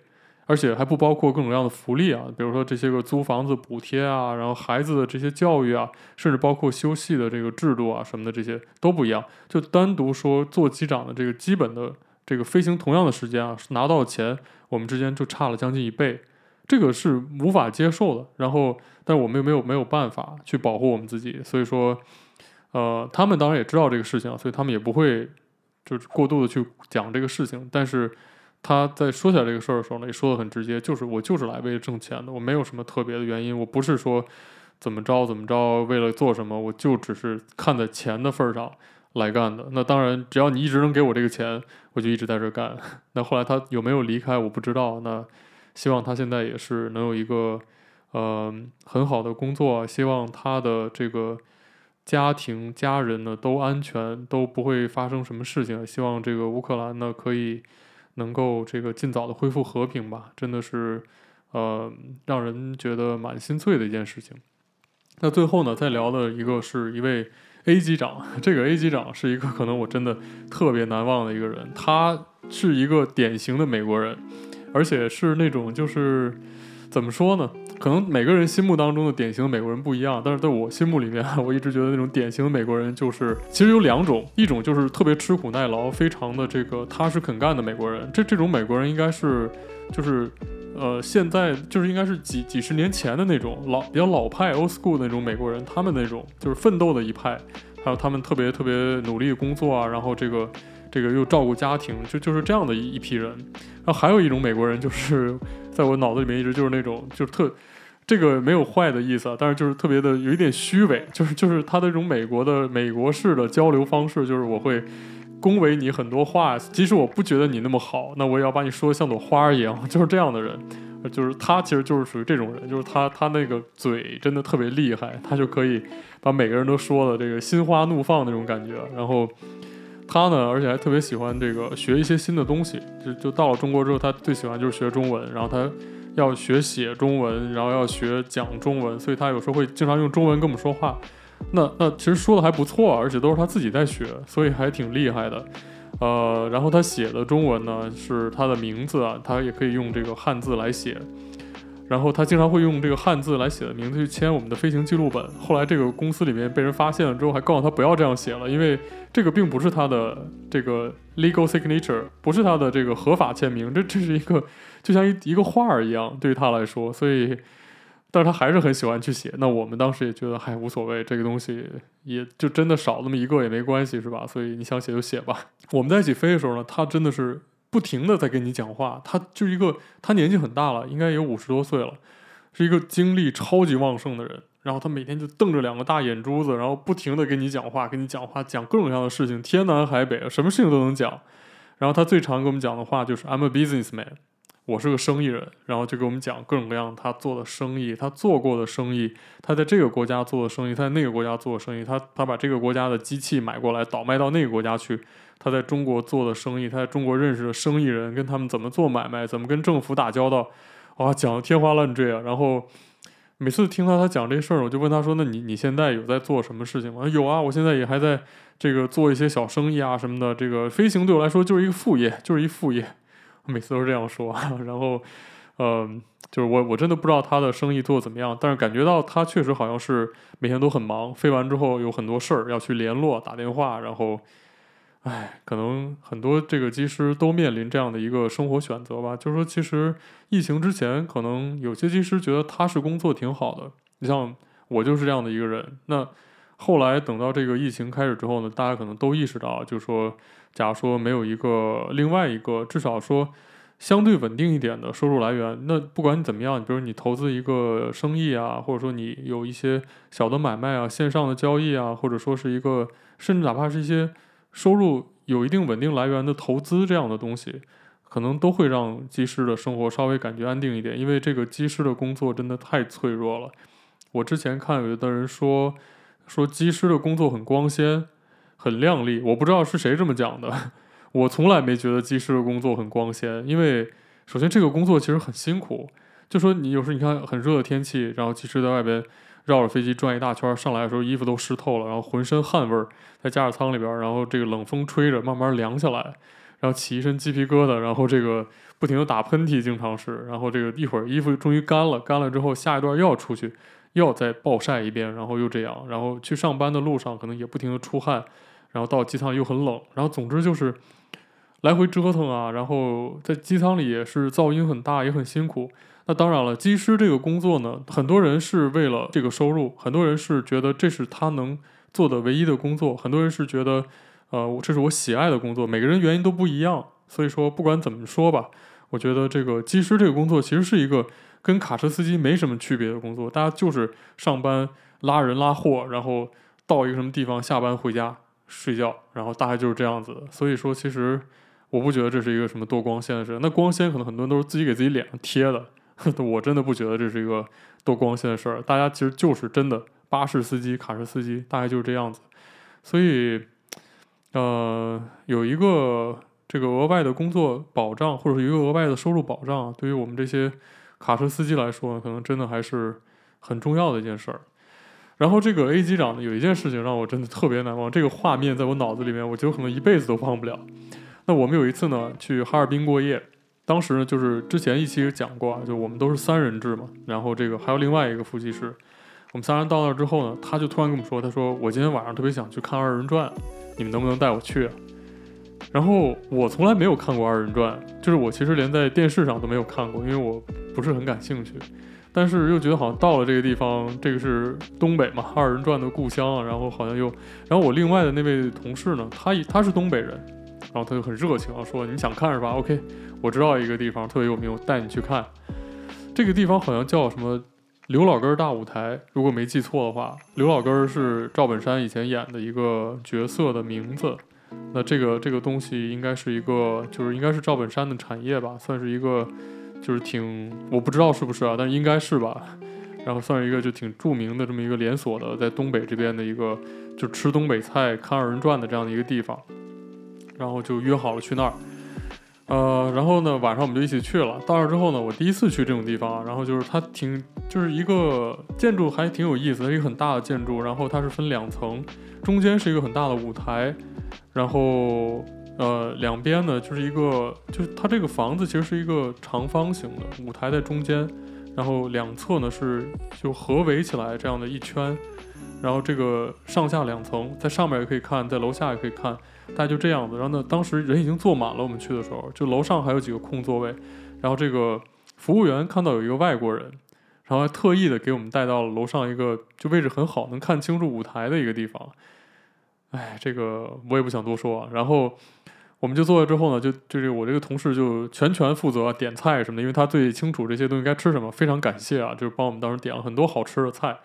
而且还不包括各种各样的福利啊，比如说这些个租房子补贴啊，然后孩子的这些教育啊，甚至包括休息的这个制度啊什么的，这些都不一样。就单独说做机长的这个基本的这个飞行同样的时间啊，拿到钱，我们之间就差了将近一倍，这个是无法接受的。然后，但我们又没有没有办法去保护我们自己，所以说。呃，他们当然也知道这个事情，所以他们也不会就是过度的去讲这个事情。但是他在说起来这个事儿的时候呢，也说的很直接，就是我就是来为了挣钱的，我没有什么特别的原因，我不是说怎么着怎么着，为了做什么，我就只是看在钱的份上来干的。那当然，只要你一直能给我这个钱，我就一直在这干。那后来他有没有离开，我不知道。那希望他现在也是能有一个呃很好的工作，希望他的这个家庭家人呢都安全，都不会发生什么事情。希望这个乌克兰呢可以能够这个尽早的恢复和平吧，真的是呃让人觉得蛮心碎的一件事情。那最后呢，再聊的一个是一位 A 机长，这个 A 机长是一个可能我真的特别难忘的一个人，他是一个典型的美国人。而且是那种就是怎么说呢？可能每个人心目当中的典型的美国人不一样，但是在我心目里面，我一直觉得那种典型的美国人就是其实有两种，一种就是特别吃苦耐劳、非常的这个踏实肯干的美国人。这这种美国人应该是就是呃现在就是应该是几几十年前的那种老比较老派 old school 的那种美国人，他们那种就是奋斗的一派，还有他们特别特别努力工作啊，然后这个。这个又照顾家庭，就就是这样的一一批人。然后还有一种美国人，就是在我脑子里面一直就是那种，就是特，这个没有坏的意思，但是就是特别的有一点虚伪，就是就是他的这种美国的美国式的交流方式，就是我会恭维你很多话，即使我不觉得你那么好，那我也要把你说的像朵花一样，就是这样的人。就是他其实就是属于这种人，就是他他那个嘴真的特别厉害，他就可以把每个人都说的这个心花怒放那种感觉，然后。他呢，而且还特别喜欢这个学一些新的东西。就就到了中国之后，他最喜欢就是学中文，然后他要学写中文，然后要学讲中文，所以他有时候会经常用中文跟我们说话。那那其实说的还不错，而且都是他自己在学，所以还挺厉害的。呃，然后他写的中文呢，是他的名字啊，他也可以用这个汉字来写。然后他经常会用这个汉字来写的名字去签我们的飞行记录本。后来这个公司里面被人发现了之后，还告诉他不要这样写了，因为这个并不是他的这个 legal signature，不是他的这个合法签名，这这是一个就像一一个画儿一样，对于他来说。所以，但是他还是很喜欢去写。那我们当时也觉得嗨无所谓，这个东西也就真的少那么一个也没关系，是吧？所以你想写就写吧。我们在一起飞的时候呢，他真的是。不停的在跟你讲话，他就一个，他年纪很大了，应该有五十多岁了，是一个精力超级旺盛的人。然后他每天就瞪着两个大眼珠子，然后不停的跟你讲话，跟你讲话，讲各种各样的事情，天南海北，什么事情都能讲。然后他最常跟我们讲的话就是 "I'm a businessman"，我是个生意人。然后就给我们讲各种各样他做的生意，他做过的生意，他在这个国家做的生意，他在那个国家做的生意，他他把这个国家的机器买过来倒卖到那个国家去。他在中国做的生意，他在中国认识的生意人，跟他们怎么做买卖，怎么跟政府打交道，哇，讲的天花乱坠啊！然后每次听到他讲这事儿，我就问他说：“那你你现在有在做什么事情吗？”有啊，我现在也还在这个做一些小生意啊什么的。这个飞行对我来说就是一个副业，就是一副业。每次都是这样说。然后，嗯、就是我我真的不知道他的生意做得怎么样，但是感觉到他确实好像是每天都很忙，飞完之后有很多事儿要去联络、打电话，然后。唉，可能很多这个机师都面临这样的一个生活选择吧。就是说，其实疫情之前，可能有些机师觉得踏实工作挺好的。你像我就是这样的一个人。那后来等到这个疫情开始之后呢，大家可能都意识到，就是说，假如说没有一个另外一个至少说相对稳定一点的收入来源，那不管你怎么样，比如你投资一个生意啊，或者说你有一些小的买卖啊、线上的交易啊，或者说是一个，甚至哪怕是一些。收入有一定稳定来源的投资这样的东西，可能都会让技师的生活稍微感觉安定一点，因为这个技师的工作真的太脆弱了。我之前看有的人说，说机师的工作很光鲜、很亮丽，我不知道是谁这么讲的。我从来没觉得机师的工作很光鲜，因为首先这个工作其实很辛苦。就说你有时候你看很热的天气，然后机师在外边。绕着飞机转一大圈，上来的时候衣服都湿透了，然后浑身汗味儿，在驾驶舱里边，然后这个冷风吹着，慢慢凉下来，然后起一身鸡皮疙瘩，然后这个不停的打喷嚏，经常是，然后这个一会儿衣服终于干了，干了之后下一段又要出去，又要再暴晒一遍，然后又这样，然后去上班的路上可能也不停的出汗，然后到机舱又很冷，然后总之就是来回折腾啊，然后在机舱里也是噪音很大，也很辛苦。那当然了，机师这个工作呢，很多人是为了这个收入，很多人是觉得这是他能做的唯一的工作，很多人是觉得，呃，这是我喜爱的工作。每个人原因都不一样，所以说不管怎么说吧，我觉得这个机师这个工作其实是一个跟卡车司机没什么区别的工作，大家就是上班拉人拉货，然后到一个什么地方下班回家睡觉，然后大概就是这样子的。所以说其实。我不觉得这是一个什么多光鲜的事。那光鲜可能很多人都是自己给自己脸上贴的，我真的不觉得这是一个多光鲜的事儿。大家其实就是真的巴士司机、卡车司机，大概就是这样子。所以，呃，有一个这个额外的工作保障，或者是一个额外的收入保障，对于我们这些卡车司机来说，可能真的还是很重要的一件事儿。然后这个 A 机长呢，有一件事情让我真的特别难忘，这个画面在我脑子里面，我觉得可能一辈子都忘不了。那我们有一次呢，去哈尔滨过夜，当时呢就是之前一期也讲过啊，就我们都是三人制嘛，然后这个还有另外一个副机师，我们三人到那儿之后呢，他就突然跟我们说，他说我今天晚上特别想去看二人转，你们能不能带我去啊？然后我从来没有看过二人转，就是我其实连在电视上都没有看过，因为我不是很感兴趣。但是又觉得好像到了这个地方，这个是东北嘛，二人转的故乡啊。然后好像又，然后我另外的那位同事呢，他他是东北人，然后他就很热情啊，说你想看是吧？OK，我知道一个地方特别有名，我带你去看。这个地方好像叫什么刘老根大舞台，如果没记错的话，刘老根是赵本山以前演的一个角色的名字。那这个这个东西应该是一个，就是应该是赵本山的产业吧，算是一个。就是挺，我不知道是不是啊，但应该是吧。然后算是一个就挺著名的这么一个连锁的，在东北这边的一个就吃东北菜、看二人转的这样的一个地方。然后就约好了去那儿。呃，然后呢，晚上我们就一起去了。到那儿之后呢，我第一次去这种地方。然后就是它挺，就是一个建筑还挺有意思，它一个很大的建筑。然后它是分两层，中间是一个很大的舞台，然后。呃，两边呢就是一个，就是它这个房子其实是一个长方形的舞台在中间，然后两侧呢是就合围起来这样的一圈，然后这个上下两层，在上面也可以看，在楼下也可以看，大概就这样子。然后呢，当时人已经坐满了，我们去的时候，就楼上还有几个空座位，然后这个服务员看到有一个外国人，然后还特意的给我们带到了楼上一个就位置很好，能看清楚舞台的一个地方。哎，这个我也不想多说啊，然后。我们就坐下之后呢，就就是我这个同事就全权负责点菜什么的，因为他最清楚这些东西该吃什么。非常感谢啊，就是帮我们当时点了很多好吃的菜。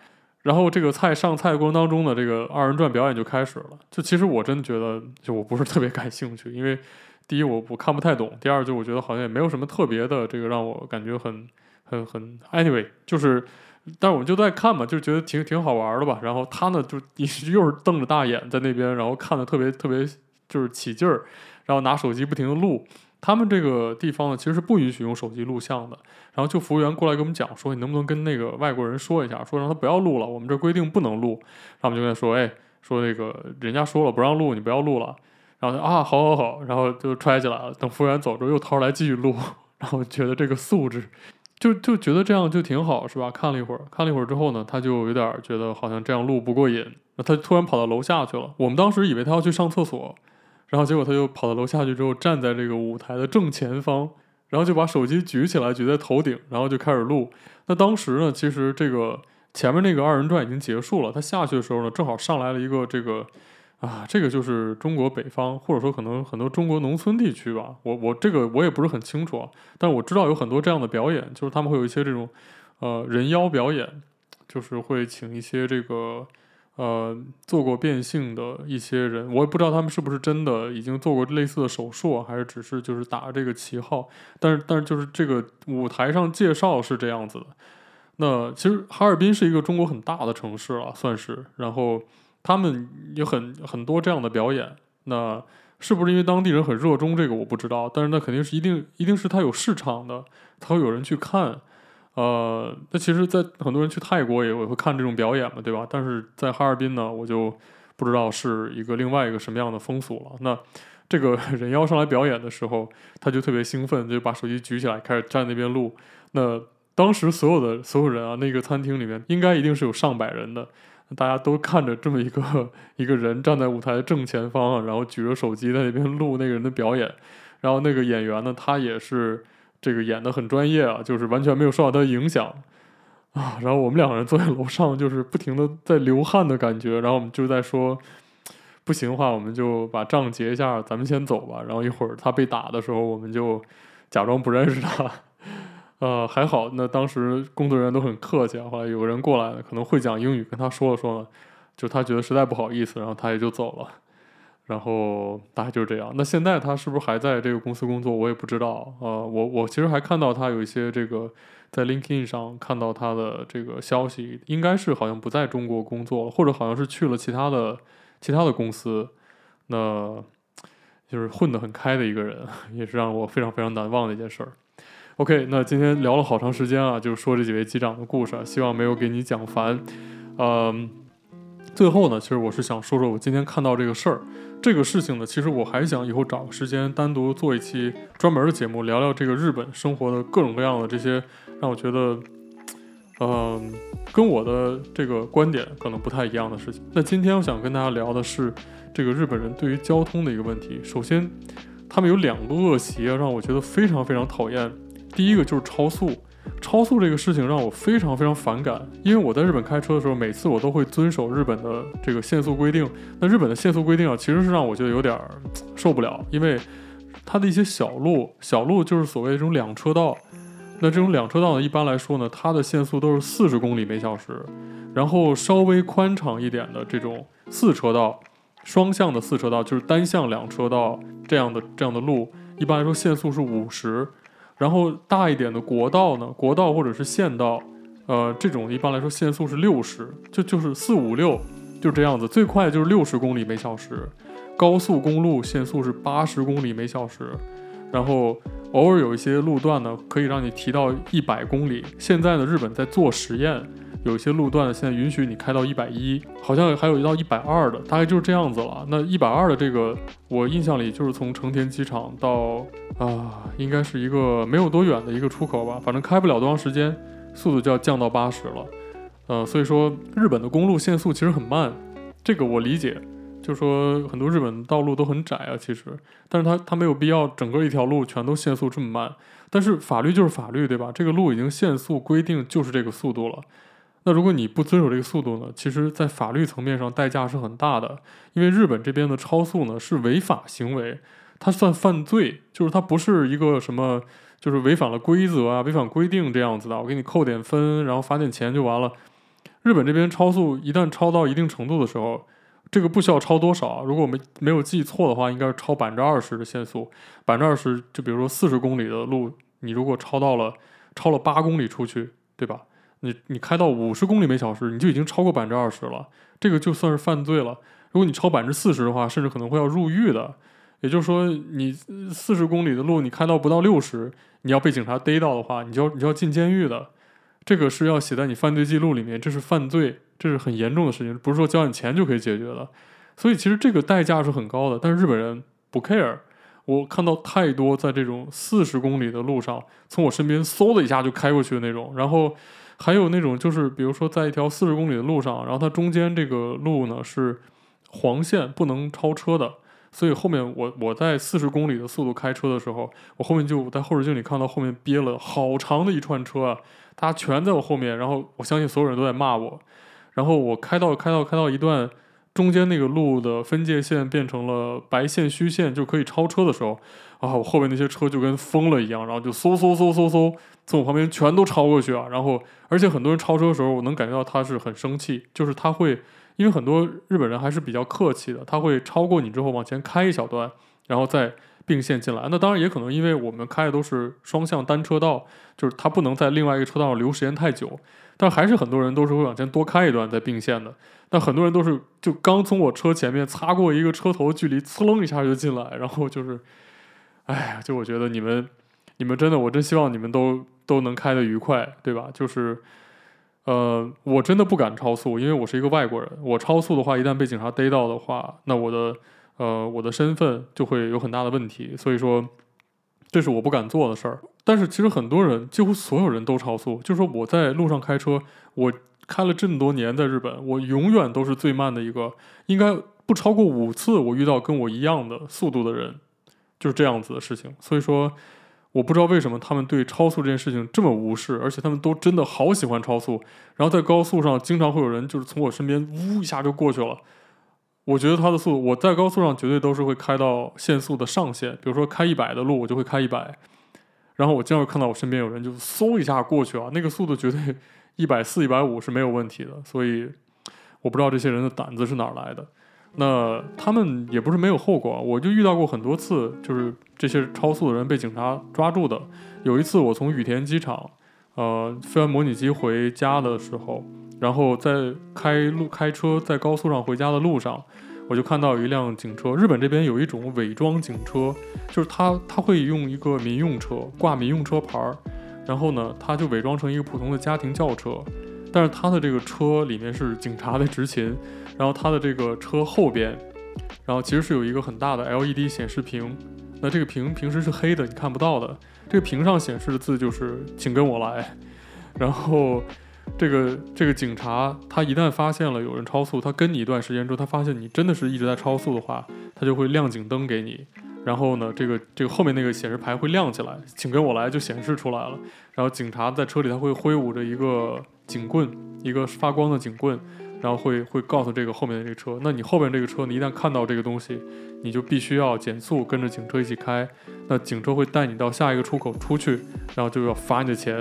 然后这个菜上菜过程当中呢，这个二人转表演就开始了。就其实我真的觉得，就我不是特别感兴趣，因为第一我我看不太懂，第二就我觉得好像也没有什么特别的这个让我感觉很很很 anyway，就是但是我们就在看嘛，就觉得挺挺好玩的吧。然后他呢就 又是瞪着大眼在那边，然后看的特别特别就是起劲儿。然后拿手机不停地录，他们这个地方呢，其实是不允许用手机录像的。然后就服务员过来跟我们讲说，你能不能跟那个外国人说一下，说让他不要录了，我们这规定不能录。然后我们就跟他说，哎，说那个人家说了不让录，你不要录了。然后他啊，好好好，然后就揣起来了。等服务员走之后，又掏出来继续录。然后觉得这个素质，就就觉得这样就挺好，是吧？看了一会儿，看了一会儿之后呢，他就有点觉得好像这样录不过瘾，那他突然跑到楼下去了。我们当时以为他要去上厕所。然后结果他就跑到楼下去之后，站在这个舞台的正前方，然后就把手机举起来举在头顶，然后就开始录。那当时呢，其实这个前面那个二人转已经结束了，他下去的时候呢，正好上来了一个这个啊，这个就是中国北方，或者说可能很多中国农村地区吧。我我这个我也不是很清楚啊，但我知道有很多这样的表演，就是他们会有一些这种呃人妖表演，就是会请一些这个。呃，做过变性的一些人，我也不知道他们是不是真的已经做过类似的手术，还是只是就是打这个旗号。但是，但是就是这个舞台上介绍是这样子的。那其实哈尔滨是一个中国很大的城市了，算是。然后他们有很很多这样的表演。那是不是因为当地人很热衷这个，我不知道。但是那肯定是一定一定是他有市场的，才会有人去看。呃，那其实，在很多人去泰国也会看这种表演嘛，对吧？但是在哈尔滨呢，我就不知道是一个另外一个什么样的风俗了。那这个 人妖上来表演的时候，他就特别兴奋，就把手机举起来，开始站那边录。那当时所有的所有人啊，那个餐厅里面应该一定是有上百人的，大家都看着这么一个一个人站在舞台的正前方，然后举着手机在那边录那个人的表演。然后那个演员呢，他也是。这个演的很专业啊，就是完全没有受到他的影响啊。然后我们两个人坐在楼上，就是不停的在流汗的感觉。然后我们就在说，不行的话，我们就把账结一下，咱们先走吧。然后一会儿他被打的时候，我们就假装不认识他。呃，还好，那当时工作人员都很客气啊。后来有个人过来了，可能会讲英语，跟他说了说呢，就他觉得实在不好意思，然后他也就走了。然后大概就是这样。那现在他是不是还在这个公司工作？我也不知道。呃，我我其实还看到他有一些这个在 LinkedIn 上看到他的这个消息，应该是好像不在中国工作了，或者好像是去了其他的其他的公司。那就是混得很开的一个人，也是让我非常非常难忘的一件事儿。OK，那今天聊了好长时间啊，就是说这几位机长的故事，希望没有给你讲烦。嗯，最后呢，其实我是想说说我今天看到这个事儿。这个事情呢，其实我还想以后找个时间单独做一期专门的节目，聊聊这个日本生活的各种各样的这些让我觉得，嗯，跟我的这个观点可能不太一样的事情。那今天我想跟大家聊的是这个日本人对于交通的一个问题。首先，他们有两个恶习啊，让我觉得非常非常讨厌。第一个就是超速。超速这个事情让我非常非常反感，因为我在日本开车的时候，每次我都会遵守日本的这个限速规定。那日本的限速规定啊，其实是让我觉得有点受不了，因为它的一些小路，小路就是所谓这种两车道。那这种两车道呢，一般来说呢，它的限速都是四十公里每小时。然后稍微宽敞一点的这种四车道，双向的四车道，就是单向两车道这样的这样的路，一般来说限速是五十。然后大一点的国道呢，国道或者是县道，呃，这种一般来说限速是六十，就就是四五六，就这样子，最快就是六十公里每小时。高速公路限速是八十公里每小时，然后偶尔有一些路段呢，可以让你提到一百公里。现在呢，日本在做实验。有一些路段现在允许你开到一百一，好像还有一到一百二的，大概就是这样子了。那一百二的这个，我印象里就是从成田机场到啊，应该是一个没有多远的一个出口吧，反正开不了多长时间，速度就要降到八十了。呃，所以说日本的公路限速其实很慢，这个我理解，就是说很多日本道路都很窄啊，其实，但是它它没有必要整个一条路全都限速这么慢。但是法律就是法律，对吧？这个路已经限速规定就是这个速度了。那如果你不遵守这个速度呢？其实，在法律层面上代价是很大的，因为日本这边的超速呢是违法行为，它算犯罪，就是它不是一个什么，就是违反了规则啊、违反规定这样子的，我给你扣点分，然后罚点钱就完了。日本这边超速一旦超到一定程度的时候，这个不需要超多少，如果没没有记错的话，应该是超百分之二十的限速，百分之二十，就比如说四十公里的路，你如果超到了，超了八公里出去，对吧？你你开到五十公里每小时，你就已经超过百分之二十了，这个就算是犯罪了。如果你超百分之四十的话，甚至可能会要入狱的。也就是说，你四十公里的路你开到不到六十，你要被警察逮到的话，你就要你就要进监狱的。这个是要写在你犯罪记录里面，这是犯罪，这是很严重的事情，不是说交点钱就可以解决的。所以其实这个代价是很高的，但是日本人不 care。我看到太多在这种四十公里的路上，从我身边嗖的一下就开过去的那种，然后。还有那种就是，比如说在一条四十公里的路上，然后它中间这个路呢是黄线，不能超车的，所以后面我我在四十公里的速度开车的时候，我后面就在后视镜里看到后面憋了好长的一串车啊，大家全在我后面，然后我相信所有人都在骂我，然后我开到开到开到一段中间那个路的分界线变成了白线虚线，就可以超车的时候，啊，我后面那些车就跟疯了一样，然后就嗖嗖嗖嗖嗖。从我旁边全都超过去啊，然后而且很多人超车的时候，我能感觉到他是很生气，就是他会，因为很多日本人还是比较客气的，他会超过你之后往前开一小段，然后再并线进来。那当然也可能因为我们开的都是双向单车道，就是他不能在另外一个车道上留时间太久，但还是很多人都是会往前多开一段再并线的。但很多人都是就刚从我车前面擦过一个车头距离，呲楞一下就进来，然后就是，哎呀，就我觉得你们。你们真的，我真希望你们都都能开得愉快，对吧？就是，呃，我真的不敢超速，因为我是一个外国人。我超速的话，一旦被警察逮到的话，那我的，呃，我的身份就会有很大的问题。所以说，这是我不敢做的事儿。但是其实很多人，几乎所有人都超速。就是说我在路上开车，我开了这么多年在日本，我永远都是最慢的一个，应该不超过五次，我遇到跟我一样的速度的人，就是这样子的事情。所以说。我不知道为什么他们对超速这件事情这么无视，而且他们都真的好喜欢超速。然后在高速上，经常会有人就是从我身边呜一下就过去了。我觉得他的速度，我在高速上绝对都是会开到限速的上限，比如说开一百的路，我就会开一百。然后我经常看到我身边有人就嗖一下过去啊，那个速度绝对一百四、一百五是没有问题的。所以我不知道这些人的胆子是哪儿来的。那他们也不是没有后果，我就遇到过很多次，就是这些超速的人被警察抓住的。有一次我从羽田机场，呃，飞完模拟机回家的时候，然后在开路开车在高速上回家的路上，我就看到有一辆警车。日本这边有一种伪装警车，就是他他会用一个民用车挂民用车牌儿，然后呢，他就伪装成一个普通的家庭轿车，但是他的这个车里面是警察的执勤。然后它的这个车后边，然后其实是有一个很大的 LED 显示屏，那这个屏平时是黑的，你看不到的。这个屏上显示的字就是“请跟我来”。然后这个这个警察他一旦发现了有人超速，他跟你一段时间之后，他发现你真的是一直在超速的话，他就会亮警灯给你。然后呢，这个这个后面那个显示牌会亮起来，“请跟我来”就显示出来了。然后警察在车里他会挥舞着一个警棍，一个发光的警棍。然后会会告诉这个后面的这个车，那你后面这个车，你一旦看到这个东西，你就必须要减速，跟着警车一起开。那警车会带你到下一个出口出去，然后就要罚你的钱，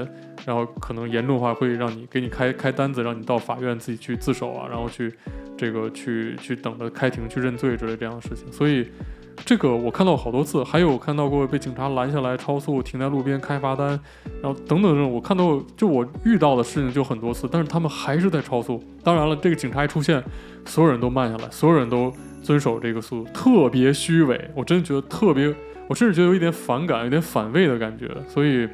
然后可能严重的话会让你给你开开单子，让你到法院自己去自首啊，然后去这个去去等着开庭去认罪之类这样的事情。所以。这个我看到好多次，还有看到过被警察拦下来超速，停在路边开罚单，然后等等这种，我看到就我遇到的事情就很多次，但是他们还是在超速。当然了，这个警察一出现，所有人都慢下来，所有人都遵守这个速度，特别虚伪，我真的觉得特别，我甚至觉得有一点反感，有点反胃的感觉，所以。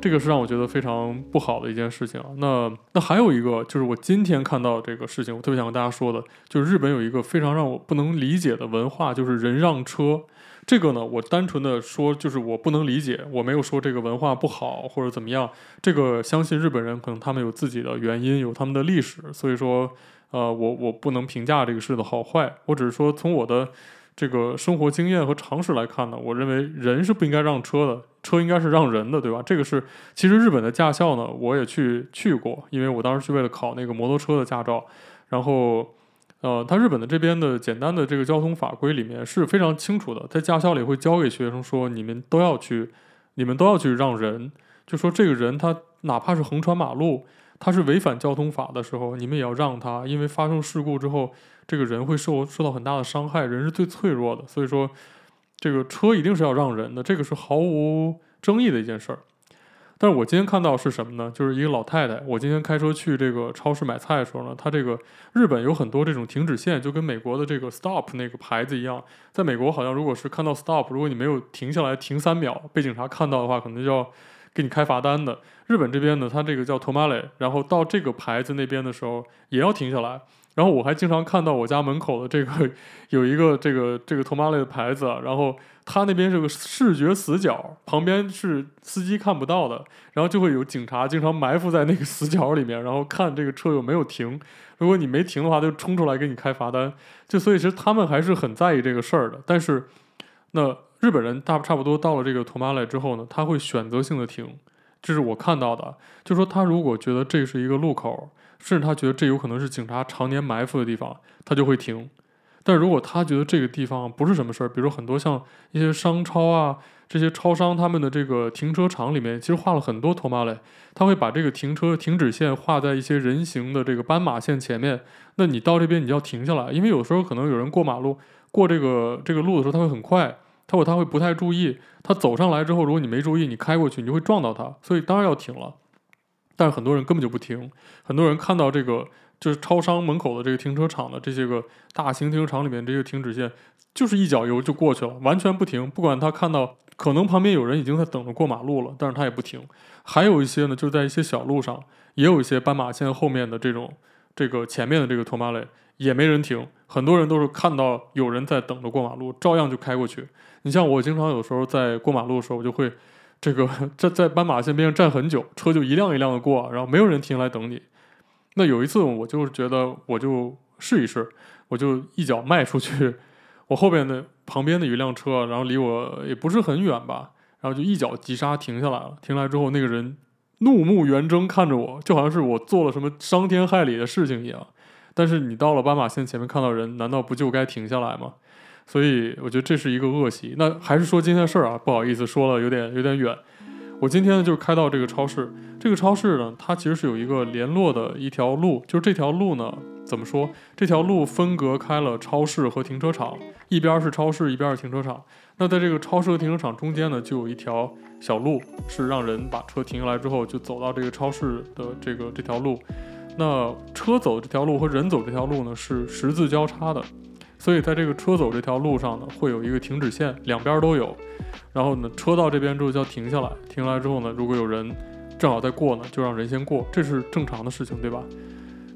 这个是让我觉得非常不好的一件事情啊。那那还有一个就是我今天看到这个事情，我特别想跟大家说的，就是日本有一个非常让我不能理解的文化，就是人让车。这个呢，我单纯的说就是我不能理解，我没有说这个文化不好或者怎么样。这个相信日本人可能他们有自己的原因，有他们的历史，所以说呃，我我不能评价这个事的好坏，我只是说从我的。这个生活经验和常识来看呢，我认为人是不应该让车的，车应该是让人的，对吧？这个是其实日本的驾校呢，我也去去过，因为我当时是为了考那个摩托车的驾照。然后，呃，他日本的这边的简单的这个交通法规里面是非常清楚的，在驾校里会教给学生说，你们都要去，你们都要去让人，就说这个人他哪怕是横穿马路，他是违反交通法的时候，你们也要让他，因为发生事故之后。这个人会受受到很大的伤害，人是最脆弱的，所以说，这个车一定是要让人的，这个是毫无争议的一件事儿。但是我今天看到是什么呢？就是一个老太太，我今天开车去这个超市买菜的时候呢，她这个日本有很多这种停止线，就跟美国的这个 stop 那个牌子一样，在美国好像如果是看到 stop，如果你没有停下来停三秒，被警察看到的话，可能就要给你开罚单的。日本这边呢，它这个叫 tomale，然后到这个牌子那边的时候也要停下来。然后我还经常看到我家门口的这个 有一个这个这个 Tomale 的牌子，然后他那边是个视觉死角，旁边是司机看不到的，然后就会有警察经常埋伏在那个死角里面，然后看这个车有没有停，如果你没停的话，就冲出来给你开罚单。就所以其实他们还是很在意这个事儿的。但是那日本人大差不多到了这个 Tomale 之后呢，他会选择性的停，这是我看到的。就说他如果觉得这是一个路口。甚至他觉得这有可能是警察常年埋伏的地方，他就会停。但如果他觉得这个地方不是什么事儿，比如说很多像一些商超啊，这些超商他们的这个停车场里面，其实画了很多托马雷，他会把这个停车停止线画在一些人行的这个斑马线前面。那你到这边你就要停下来，因为有时候可能有人过马路过这个这个路的时候他会很快，他会他会不太注意，他走上来之后，如果你没注意，你开过去你就会撞到他，所以当然要停了。但是很多人根本就不停，很多人看到这个就是超商门口的这个停车场的这些个大型停车场里面这些停止线，就是一脚油就过去了，完全不停。不管他看到可能旁边有人已经在等着过马路了，但是他也不停。还有一些呢，就是在一些小路上，也有一些斑马线后面的这种这个前面的这个托马雷也没人停，很多人都是看到有人在等着过马路，照样就开过去。你像我经常有时候在过马路的时候，我就会。这个在在斑马线边上站很久，车就一辆一辆的过，然后没有人停来等你。那有一次，我就觉得我就试一试，我就一脚迈出去，我后边的旁边的一辆车，然后离我也不是很远吧，然后就一脚急刹停下来了。停下来之后，那个人怒目圆睁看着我，就好像是我做了什么伤天害理的事情一样。但是你到了斑马线前面看到人，难道不就该停下来吗？所以我觉得这是一个恶习。那还是说今天的事儿啊，不好意思说了有点有点远。我今天呢就开到这个超市，这个超市呢它其实是有一个联络的一条路，就是这条路呢，怎么说？这条路分隔开了超市和停车场，一边是超市，一边是停车场。那在这个超市和停车场中间呢，就有一条小路，是让人把车停下来之后，就走到这个超市的这个这条路。那车走这条路和人走这条路呢，是十字交叉的，所以在这个车走这条路上呢，会有一个停止线，两边都有。然后呢，车到这边之后就要停下来，停下来之后呢，如果有人正好在过呢，就让人先过，这是正常的事情，对吧？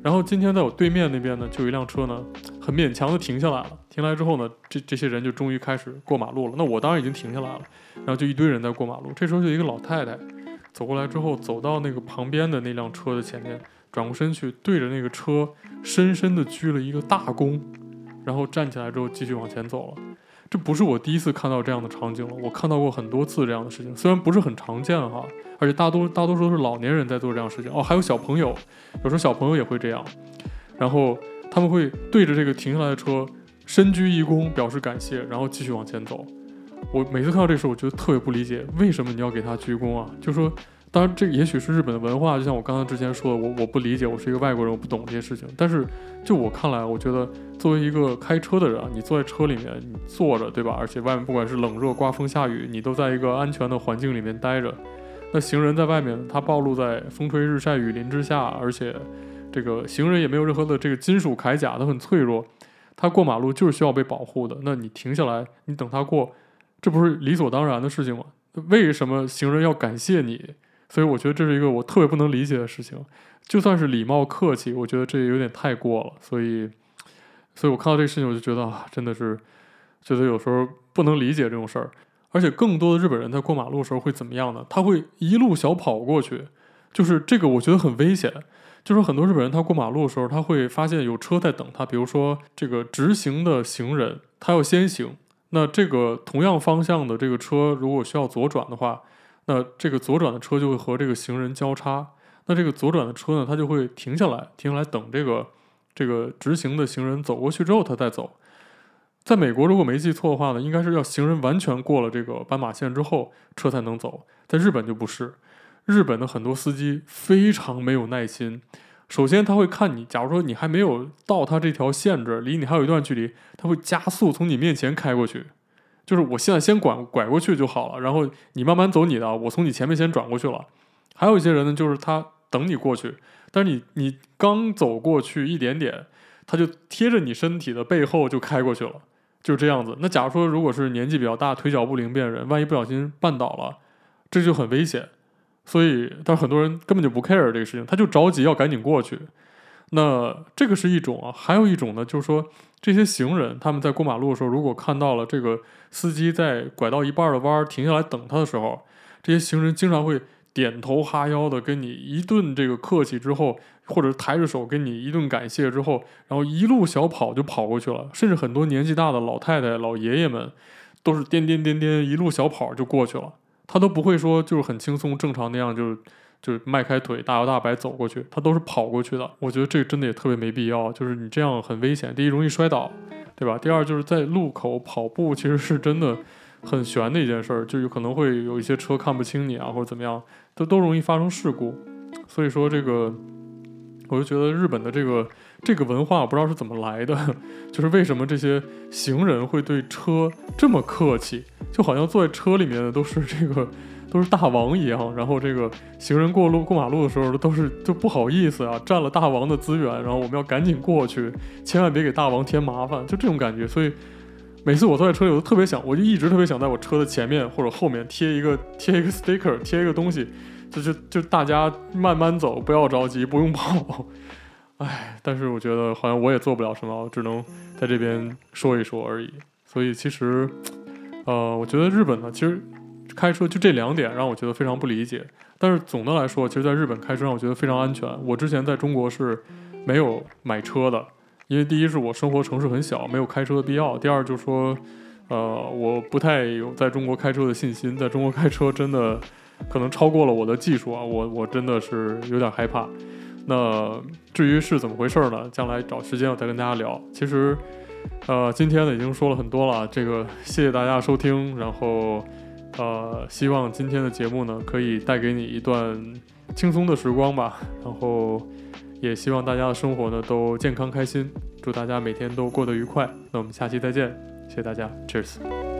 然后今天在我对面那边呢，就有一辆车呢，很勉强的停下来了。停下来之后呢，这这些人就终于开始过马路了。那我当然已经停下来了，然后就一堆人在过马路。这时候就一个老太太走过来之后，走到那个旁边的那辆车的前面，转过身去，对着那个车深深的鞠了一个大躬，然后站起来之后继续往前走了。这不是我第一次看到这样的场景了，我看到过很多次这样的事情，虽然不是很常见哈，而且大多大多数都是老年人在做这样的事情哦，还有小朋友，有时候小朋友也会这样，然后他们会对着这个停下来的车深鞠一躬表示感谢，然后继续往前走。我每次看到这时候，我觉得特别不理解，为什么你要给他鞠躬啊？就说。当然，这也许是日本的文化，就像我刚刚之前说的，我我不理解，我是一个外国人，我不懂这些事情。但是就我看来，我觉得作为一个开车的人啊，你坐在车里面，你坐着，对吧？而且外面不管是冷热、刮风下雨，你都在一个安全的环境里面待着。那行人在外面，他暴露在风吹日晒雨淋之下，而且这个行人也没有任何的这个金属铠甲，他很脆弱，他过马路就是需要被保护的。那你停下来，你等他过，这不是理所当然的事情吗？为什么行人要感谢你？所以我觉得这是一个我特别不能理解的事情，就算是礼貌客气，我觉得这也有点太过了。所以，所以我看到这个事情，我就觉得啊，真的是觉得有时候不能理解这种事儿。而且更多的日本人在过马路的时候会怎么样呢？他会一路小跑过去，就是这个我觉得很危险。就是很多日本人他过马路的时候，他会发现有车在等他，比如说这个直行的行人，他要先行，那这个同样方向的这个车如果需要左转的话。那这个左转的车就会和这个行人交叉，那这个左转的车呢，它就会停下来，停下来等这个这个直行的行人走过去之后，它再走。在美国，如果没记错的话呢，应该是要行人完全过了这个斑马线之后，车才能走。在日本就不是，日本的很多司机非常没有耐心。首先他会看你，假如说你还没有到他这条线这儿，离你还有一段距离，他会加速从你面前开过去。就是我现在先拐拐过去就好了，然后你慢慢走你的，我从你前面先转过去了。还有一些人呢，就是他等你过去，但是你你刚走过去一点点，他就贴着你身体的背后就开过去了，就这样子。那假如说如果是年纪比较大、腿脚不灵便的人，万一不小心绊倒了，这就很危险。所以，但是很多人根本就不 care 这个事情，他就着急要赶紧过去。那这个是一种啊，还有一种呢，就是说这些行人他们在过马路的时候，如果看到了这个司机在拐到一半的弯停下来等他的时候，这些行人经常会点头哈腰的跟你一顿这个客气之后，或者抬着手跟你一顿感谢之后，然后一路小跑就跑过去了，甚至很多年纪大的老太太、老爷爷们都是颠颠颠颠一路小跑就过去了，他都不会说就是很轻松正常那样就是。就是迈开腿，大摇大摆走过去，他都是跑过去的。我觉得这个真的也特别没必要，就是你这样很危险。第一，容易摔倒，对吧？第二，就是在路口跑步，其实是真的很悬的一件事儿，就有可能会有一些车看不清你啊，或者怎么样，都都容易发生事故。所以说，这个我就觉得日本的这个这个文化，我不知道是怎么来的，就是为什么这些行人会对车这么客气，就好像坐在车里面的都是这个。都是大王一样，然后这个行人过路过马路的时候都是就不好意思啊，占了大王的资源，然后我们要赶紧过去，千万别给大王添麻烦，就这种感觉。所以每次我坐在车里，我都特别想，我就一直特别想在我车的前面或者后面贴一个贴一个 sticker，贴一个东西，就就就大家慢慢走，不要着急，不用跑。哎，但是我觉得好像我也做不了什么，只能在这边说一说而已。所以其实，呃，我觉得日本呢，其实。开车就这两点让我觉得非常不理解，但是总的来说，其实在日本开车让我觉得非常安全。我之前在中国是没有买车的，因为第一是我生活城市很小，没有开车的必要；第二就是说，呃，我不太有在中国开车的信心，在中国开车真的可能超过了我的技术啊，我我真的是有点害怕。那至于是怎么回事呢？将来找时间我再跟大家聊。其实，呃，今天呢已经说了很多了，这个谢谢大家收听，然后。呃，希望今天的节目呢，可以带给你一段轻松的时光吧。然后，也希望大家的生活呢都健康开心，祝大家每天都过得愉快。那我们下期再见，谢谢大家，Cheers。